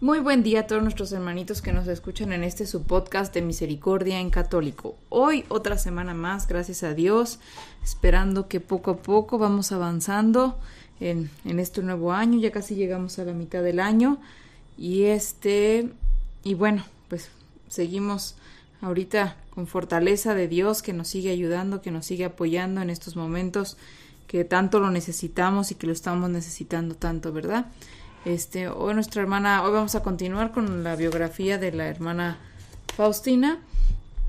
Muy buen día a todos nuestros hermanitos que nos escuchan en este su podcast de Misericordia en Católico. Hoy otra semana más, gracias a Dios, esperando que poco a poco vamos avanzando en, en este nuevo año, ya casi llegamos a la mitad del año y este, y bueno, pues seguimos ahorita con fortaleza de Dios que nos sigue ayudando, que nos sigue apoyando en estos momentos que tanto lo necesitamos y que lo estamos necesitando tanto, ¿verdad? Este, hoy nuestra hermana, hoy vamos a continuar con la biografía de la hermana Faustina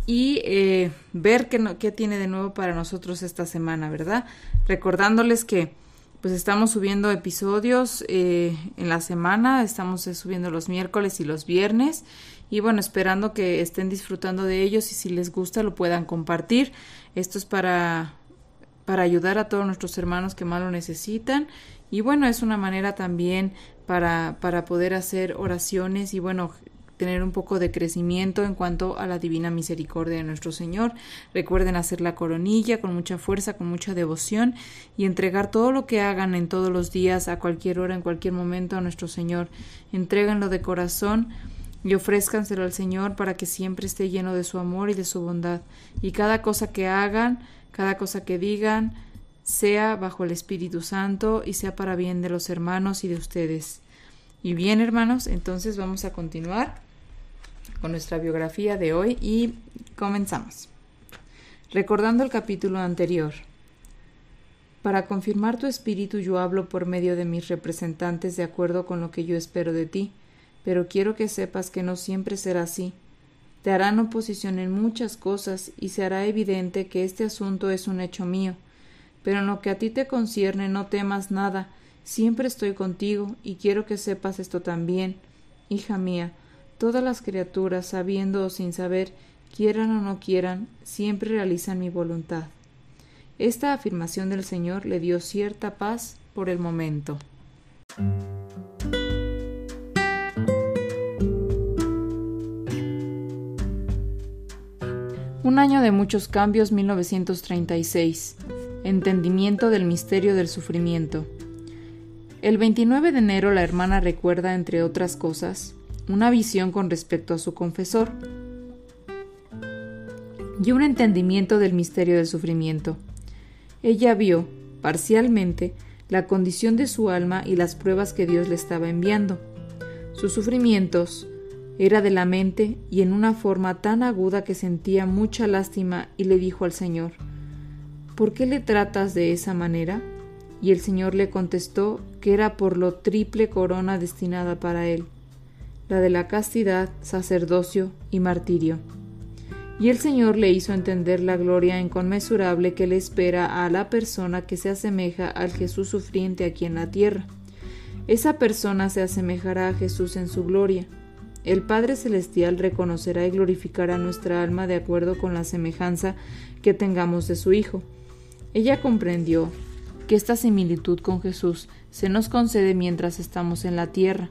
y eh, ver qué, qué tiene de nuevo para nosotros esta semana, ¿verdad? Recordándoles que pues estamos subiendo episodios eh, en la semana, estamos subiendo los miércoles y los viernes y bueno, esperando que estén disfrutando de ellos y si les gusta lo puedan compartir. Esto es para para ayudar a todos nuestros hermanos que más lo necesitan y bueno, es una manera también para, para poder hacer oraciones y bueno, tener un poco de crecimiento en cuanto a la divina misericordia de nuestro Señor. Recuerden hacer la coronilla con mucha fuerza, con mucha devoción y entregar todo lo que hagan en todos los días, a cualquier hora, en cualquier momento a nuestro Señor. Entréganlo de corazón y ofrézcanselo al Señor para que siempre esté lleno de su amor y de su bondad. Y cada cosa que hagan, cada cosa que digan, sea bajo el Espíritu Santo y sea para bien de los hermanos y de ustedes. Y bien, hermanos, entonces vamos a continuar con nuestra biografía de hoy y comenzamos. Recordando el capítulo anterior. Para confirmar tu espíritu yo hablo por medio de mis representantes de acuerdo con lo que yo espero de ti, pero quiero que sepas que no siempre será así. Te harán oposición en muchas cosas y se hará evidente que este asunto es un hecho mío pero en lo que a ti te concierne no temas nada, siempre estoy contigo y quiero que sepas esto también. Hija mía, todas las criaturas, sabiendo o sin saber, quieran o no quieran, siempre realizan mi voluntad. Esta afirmación del Señor le dio cierta paz por el momento. Un año de muchos cambios, 1936. Entendimiento del misterio del sufrimiento. El 29 de enero la hermana recuerda, entre otras cosas, una visión con respecto a su confesor y un entendimiento del misterio del sufrimiento. Ella vio, parcialmente, la condición de su alma y las pruebas que Dios le estaba enviando. Sus sufrimientos era de la mente y en una forma tan aguda que sentía mucha lástima y le dijo al Señor, ¿por qué le tratas de esa manera? Y el Señor le contestó que era por lo triple corona destinada para él, la de la castidad, sacerdocio y martirio. Y el Señor le hizo entender la gloria inconmensurable que le espera a la persona que se asemeja al Jesús sufriente aquí en la tierra. Esa persona se asemejará a Jesús en su gloria. El Padre Celestial reconocerá y glorificará nuestra alma de acuerdo con la semejanza que tengamos de su Hijo ella comprendió que esta similitud con Jesús se nos concede mientras estamos en la tierra.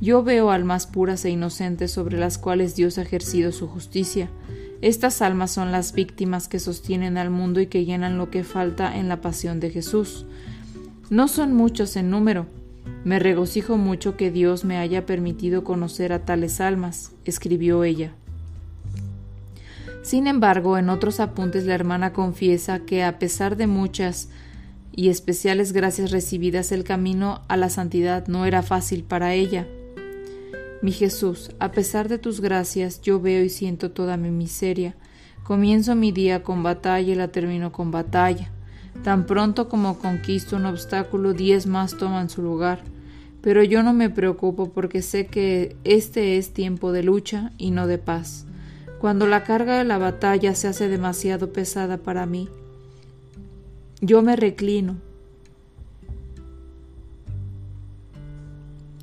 Yo veo almas puras e inocentes sobre las cuales Dios ha ejercido su justicia. Estas almas son las víctimas que sostienen al mundo y que llenan lo que falta en la pasión de Jesús. No son muchos en número. Me regocijo mucho que Dios me haya permitido conocer a tales almas, escribió ella. Sin embargo, en otros apuntes la hermana confiesa que a pesar de muchas y especiales gracias recibidas, el camino a la santidad no era fácil para ella. Mi Jesús, a pesar de tus gracias, yo veo y siento toda mi miseria. Comienzo mi día con batalla y la termino con batalla. Tan pronto como conquisto un obstáculo, diez más toman su lugar. Pero yo no me preocupo porque sé que este es tiempo de lucha y no de paz cuando la carga de la batalla se hace demasiado pesada para mí. Yo me reclino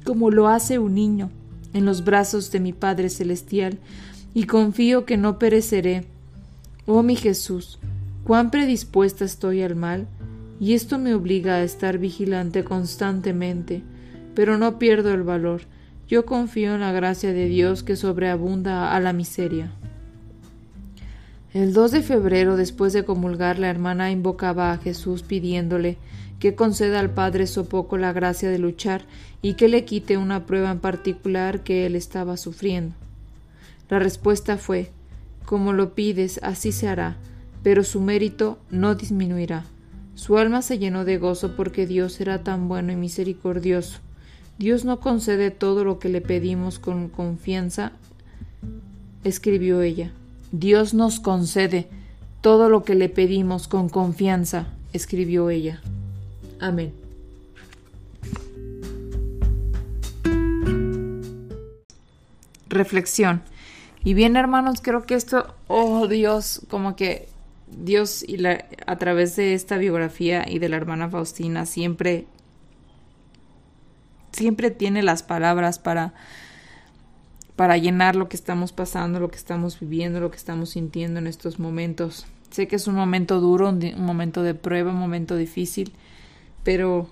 como lo hace un niño, en los brazos de mi Padre Celestial, y confío que no pereceré. Oh mi Jesús, cuán predispuesta estoy al mal, y esto me obliga a estar vigilante constantemente, pero no pierdo el valor. Yo confío en la gracia de Dios que sobreabunda a la miseria. El 2 de febrero, después de comulgar, la hermana invocaba a Jesús pidiéndole que conceda al Padre Sopoco la gracia de luchar y que le quite una prueba en particular que él estaba sufriendo. La respuesta fue Como lo pides, así se hará, pero su mérito no disminuirá. Su alma se llenó de gozo porque Dios era tan bueno y misericordioso. Dios no concede todo lo que le pedimos con confianza, escribió ella. Dios nos concede todo lo que le pedimos con confianza, escribió ella. Amén. Reflexión. Y bien, hermanos, creo que esto, oh Dios, como que Dios y la, a través de esta biografía y de la hermana Faustina siempre, siempre tiene las palabras para para llenar lo que estamos pasando, lo que estamos viviendo, lo que estamos sintiendo en estos momentos. Sé que es un momento duro, un, momento de prueba, un momento difícil, pero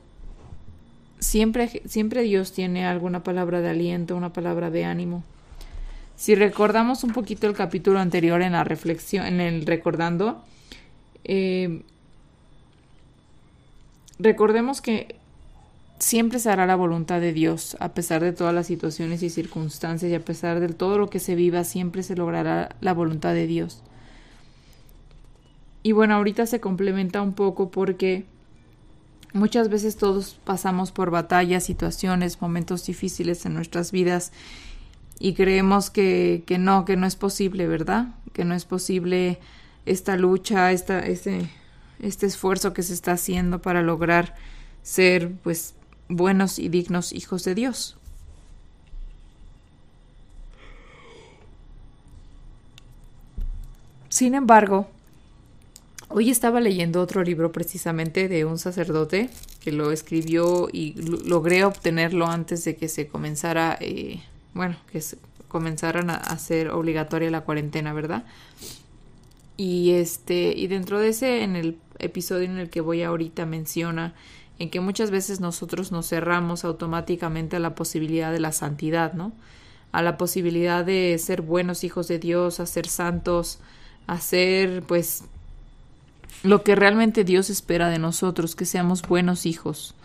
siempre, siempre Dios tiene alguna palabra de aliento, una palabra de ánimo. Si recordamos un poquito el capítulo anterior en la reflexión, en el recordando, eh, recordemos que siempre se hará la voluntad de Dios, a pesar de todas las situaciones y circunstancias y a pesar de todo lo que se viva, siempre se logrará la voluntad de Dios. Y bueno, ahorita se complementa un poco porque muchas veces todos pasamos por batallas, situaciones, momentos difíciles en nuestras vidas y creemos que, que no, que no es posible, ¿verdad? Que no es posible esta lucha, esta, este, este esfuerzo que se está haciendo para lograr ser pues buenos y dignos hijos de Dios. Sin embargo, hoy estaba leyendo otro libro precisamente de un sacerdote que lo escribió y logré obtenerlo antes de que se comenzara, eh, bueno, que comenzaran a hacer obligatoria la cuarentena, ¿verdad? Y este, y dentro de ese, en el episodio en el que voy ahorita menciona en que muchas veces nosotros nos cerramos automáticamente a la posibilidad de la santidad, ¿no? A la posibilidad de ser buenos hijos de Dios, a ser santos, a ser, pues, lo que realmente Dios espera de nosotros, que seamos buenos hijos.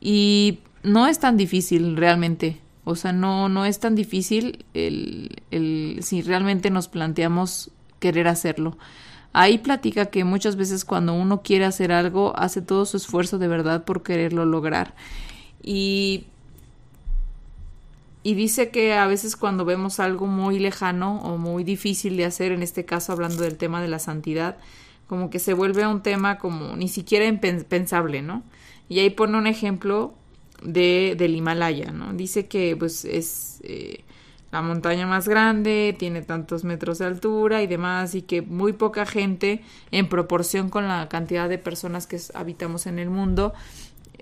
Y no es tan difícil realmente, o sea, no, no es tan difícil el, el, si realmente nos planteamos querer hacerlo. Ahí platica que muchas veces cuando uno quiere hacer algo, hace todo su esfuerzo de verdad por quererlo lograr. Y, y dice que a veces cuando vemos algo muy lejano o muy difícil de hacer, en este caso hablando del tema de la santidad, como que se vuelve un tema como ni siquiera impensable, ¿no? Y ahí pone un ejemplo de, del Himalaya, ¿no? Dice que pues es... Eh, la montaña más grande, tiene tantos metros de altura y demás, y que muy poca gente, en proporción con la cantidad de personas que habitamos en el mundo,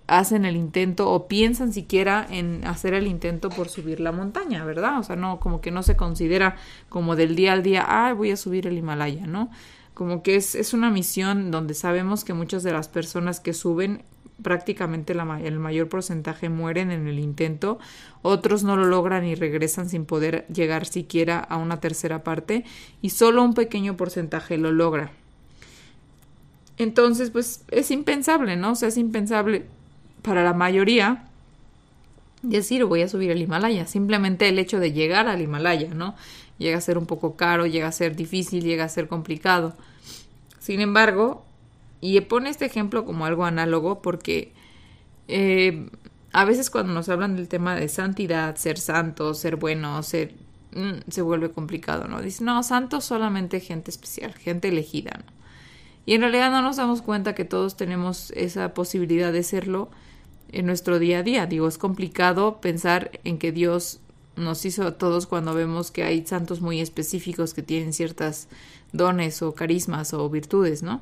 hacen el intento o piensan siquiera en hacer el intento por subir la montaña, ¿verdad? O sea, no, como que no se considera como del día al día, ah, voy a subir el Himalaya, ¿no? Como que es, es una misión donde sabemos que muchas de las personas que suben prácticamente el mayor porcentaje mueren en el intento, otros no lo logran y regresan sin poder llegar siquiera a una tercera parte y solo un pequeño porcentaje lo logra. Entonces, pues es impensable, ¿no? O sea, es impensable para la mayoría decir voy a subir el Himalaya. Simplemente el hecho de llegar al Himalaya, ¿no? Llega a ser un poco caro, llega a ser difícil, llega a ser complicado. Sin embargo, y pone este ejemplo como algo análogo porque eh, a veces cuando nos hablan del tema de santidad, ser santo, ser bueno, ser mm, se vuelve complicado, ¿no? Dice, no, santo solamente gente especial, gente elegida, ¿no? Y en realidad no nos damos cuenta que todos tenemos esa posibilidad de serlo en nuestro día a día. Digo, es complicado pensar en que Dios nos hizo a todos cuando vemos que hay santos muy específicos que tienen ciertas dones o carismas o virtudes, ¿no?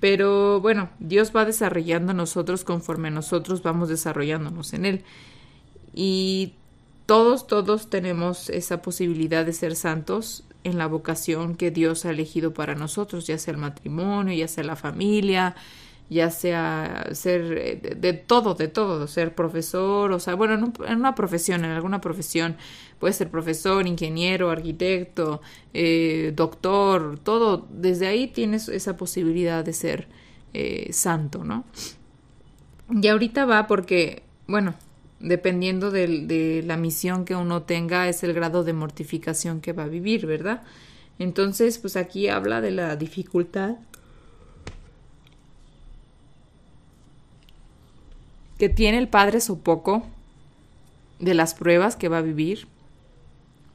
Pero bueno, Dios va desarrollando nosotros conforme nosotros vamos desarrollándonos en Él. Y todos, todos tenemos esa posibilidad de ser santos en la vocación que Dios ha elegido para nosotros, ya sea el matrimonio, ya sea la familia, ya sea ser eh, de, todo, de todo, ser profesor, o sea, bueno, en, una profesión, en alguna profesión, puede ser profesor, ingeniero, arquitecto, eh, doctor, todo, desde ahí tienes esa posibilidad de ser eh, santo, ¿no? Y ahorita va porque, bueno, dependiendo de, de la misión que uno tenga, es el grado de mortificación que va a vivir, ¿verdad? Entonces, pues aquí habla de la dificultad que tiene el Padre Sopoco de las pruebas que va a vivir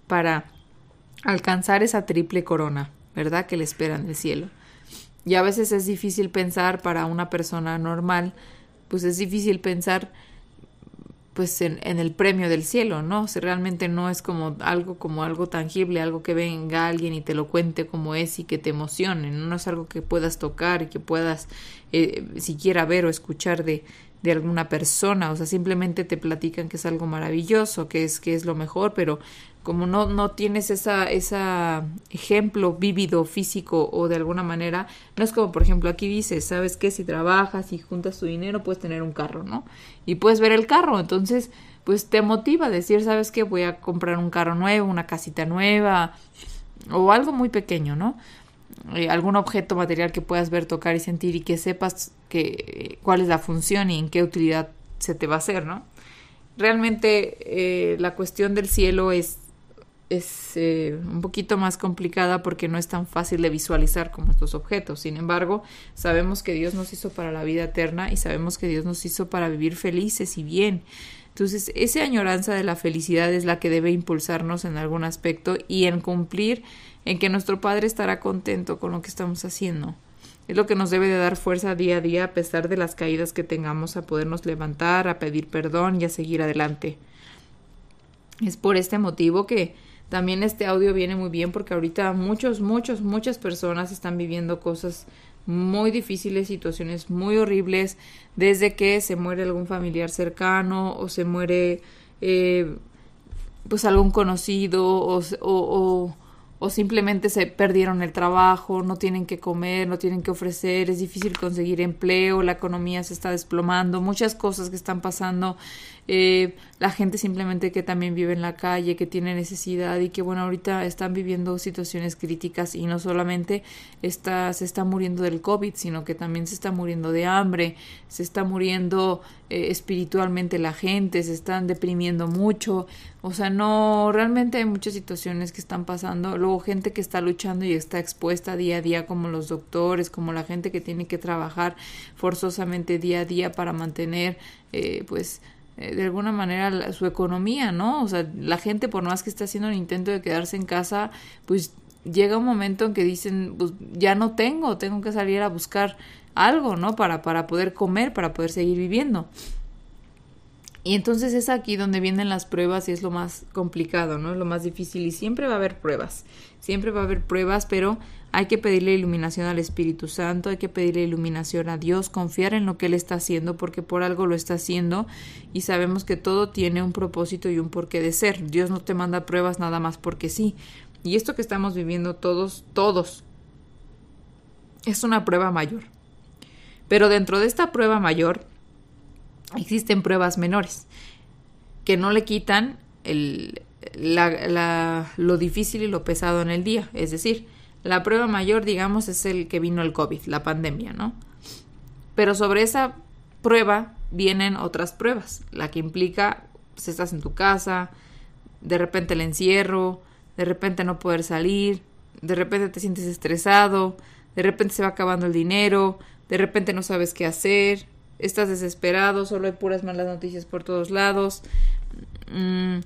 para alcanzar esa triple corona, ¿verdad? Que le espera en el cielo. Y a veces es difícil pensar para una persona normal, pues es difícil pensar pues en, en, el premio del cielo, ¿no? Si realmente no es como algo como algo tangible, algo que venga alguien y te lo cuente como es y que te emocione, no, es algo que puedas tocar y que puedas eh, siquiera ver o escuchar de, de alguna persona, o sea, simplemente te platican que es algo maravilloso, que es que es lo mejor, pero como no no tienes esa esa ejemplo vívido físico o de alguna manera, no es como por ejemplo aquí dice, sabes que si trabajas y juntas tu dinero puedes tener un carro, ¿no? Y puedes ver el carro, entonces pues te motiva a decir, sabes que voy a comprar un carro nuevo, una casita nueva o algo muy pequeño, ¿no? Eh, algún objeto material que puedas ver, tocar y sentir y que sepas que, cuál es la función y en qué utilidad se te va a hacer, ¿no? Realmente eh, la cuestión del cielo es, es eh, un poquito más complicada porque no es tan fácil de visualizar como estos objetos. Sin embargo, sabemos que Dios nos hizo para la vida eterna y sabemos que Dios nos hizo para vivir felices y bien. Entonces, esa añoranza de la felicidad es la que debe impulsarnos en algún aspecto y en cumplir en que nuestro Padre estará contento con lo que estamos haciendo. Es lo que nos debe de dar fuerza día a día a pesar de las caídas que tengamos a podernos levantar, a pedir perdón y a seguir adelante. Es por este motivo que también este audio viene muy bien porque ahorita muchos, muchos, muchas personas están viviendo cosas muy difíciles, situaciones muy horribles, desde que se muere algún familiar cercano o se muere eh, pues algún conocido o, o o simplemente se perdieron el trabajo, no tienen que comer, no tienen que ofrecer, es difícil conseguir empleo, la economía se está desplomando, muchas cosas que están pasando, eh, la gente simplemente que también vive en la calle, que tiene necesidad y que bueno, ahorita están viviendo situaciones críticas y no solamente está, se está muriendo del COVID, sino que también se está muriendo de hambre, se está muriendo eh, espiritualmente la gente, se están deprimiendo mucho, o sea, no, realmente hay muchas situaciones que están pasando. Luego gente que está luchando y está expuesta día a día, como los doctores, como la gente que tiene que trabajar forzosamente día a día para mantener, eh, pues, de alguna manera su economía, ¿no? O sea, la gente por más que está haciendo un intento de quedarse en casa, pues llega un momento en que dicen, pues ya no tengo, tengo que salir a buscar algo, ¿no? Para, para poder comer, para poder seguir viviendo. Y entonces es aquí donde vienen las pruebas y es lo más complicado, ¿no? Lo más difícil y siempre va a haber pruebas, siempre va a haber pruebas, pero hay que pedirle iluminación al Espíritu Santo, hay que pedirle iluminación a Dios, confiar en lo que Él está haciendo porque por algo lo está haciendo y sabemos que todo tiene un propósito y un porqué de ser. Dios no te manda pruebas nada más porque sí. Y esto que estamos viviendo todos, todos, es una prueba mayor. Pero dentro de esta prueba mayor, existen pruebas menores que no le quitan el, la, lo difícil y lo pesado en el día. Es decir, la prueba mayor, digamos, es el que vino el COVID, la pandemia, ¿no? Pero sobre esa prueba vienen otras pruebas, la que implica, si estás en tu casa, de repente el encierro, de repente no poder salir, de repente te sientes estresado, de repente se va acabando el dinero, de repente no sabes qué hacer, estás desesperado, solo hay puras malas noticias por todos lados, mm,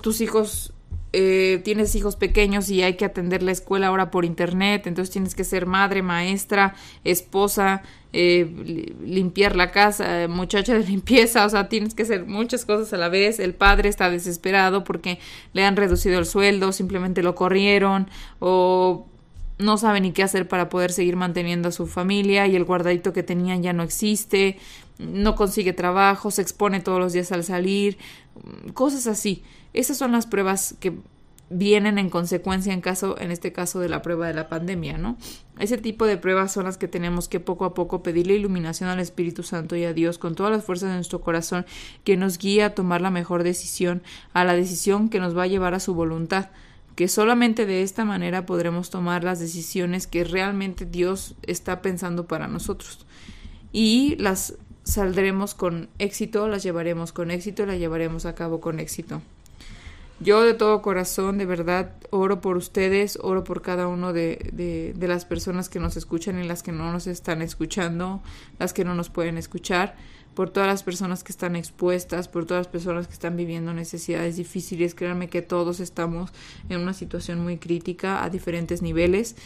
tus hijos, eh, tienes hijos pequeños y hay que atender la escuela ahora por internet, entonces tienes que ser madre, maestra, esposa, eh, limpiar la casa, muchacha de limpieza, o sea, tienes que hacer muchas cosas a la vez, el padre está desesperado porque le han reducido el sueldo, simplemente lo corrieron o no sabe ni qué hacer para poder seguir manteniendo a su familia y el guardadito que tenían ya no existe, no consigue trabajo, se expone todos los días al salir, cosas así. Esas son las pruebas que vienen en consecuencia en caso en este caso de la prueba de la pandemia, ¿no? Ese tipo de pruebas son las que tenemos que poco a poco pedirle iluminación al Espíritu Santo y a Dios con todas las fuerzas de nuestro corazón que nos guíe a tomar la mejor decisión, a la decisión que nos va a llevar a su voluntad que solamente de esta manera podremos tomar las decisiones que realmente Dios está pensando para nosotros. Y las saldremos con éxito, las llevaremos con éxito, las llevaremos a cabo con éxito. Yo de todo corazón, de verdad, oro por ustedes, oro por cada uno de, de, de, las personas que nos escuchan y las que no nos están escuchando, las que no nos pueden escuchar por todas las personas que están expuestas, por todas las personas que están viviendo necesidades difíciles. Créanme que todos estamos en una situación muy crítica a diferentes niveles.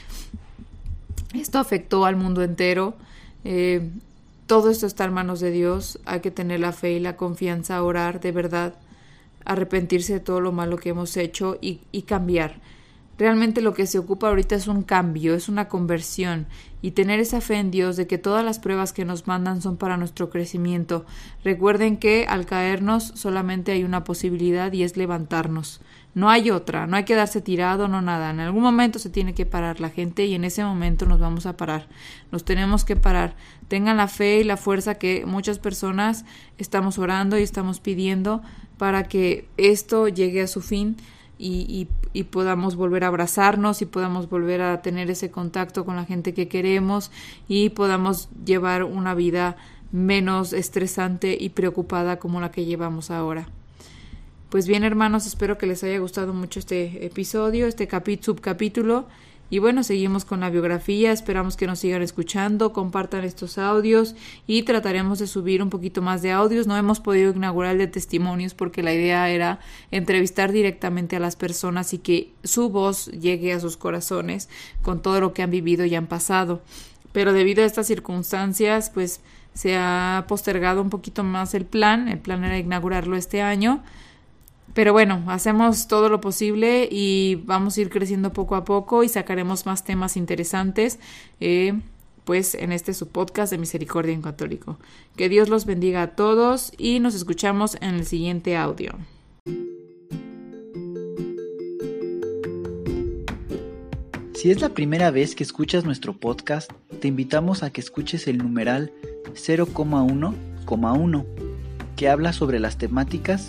Esto afectó al mundo entero. Eh, todo esto está en manos de Dios. Hay que tener la fe y la confianza, orar de verdad, arrepentirse de todo lo malo que hemos hecho y, y cambiar. Realmente lo que se ocupa ahorita es un cambio, es una conversión y tener esa fe en Dios de que todas las pruebas que nos mandan son para nuestro crecimiento. Recuerden que al caernos solamente hay una posibilidad y es levantarnos. No hay otra, no hay que darse tirado, no nada. En algún momento se tiene que parar la gente y en ese momento nos vamos a parar. Nos tenemos que parar. Tengan la fe y la fuerza que muchas personas estamos orando y estamos pidiendo para que esto llegue a su fin y, y, podamos volver a abrazarnos y podamos volver a tener ese contacto con la gente que queremos y podamos llevar una vida menos estresante y preocupada como la que llevamos ahora. Pues bien, hermanos, espero que les haya gustado mucho este episodio, este subcapítulo y bueno, seguimos con la biografía, esperamos que nos sigan escuchando, compartan estos audios y trataremos de subir un poquito más de audios. No hemos podido inaugurar el de testimonios porque la idea era entrevistar directamente a las personas y que su voz llegue a sus corazones con todo lo que han vivido y han pasado. Pero debido a estas circunstancias, pues se ha postergado un poquito más el plan. El plan era inaugurarlo este año pero bueno, hacemos todo lo posible y vamos a ir creciendo poco a poco y sacaremos más temas interesantes. Eh, pues en este su podcast de Misericordia en Católico. Que Dios los bendiga a todos y nos escuchamos en el siguiente audio. Si es la primera vez que escuchas nuestro podcast, te invitamos a que escuches el numeral 0,1,1, que habla sobre las temáticas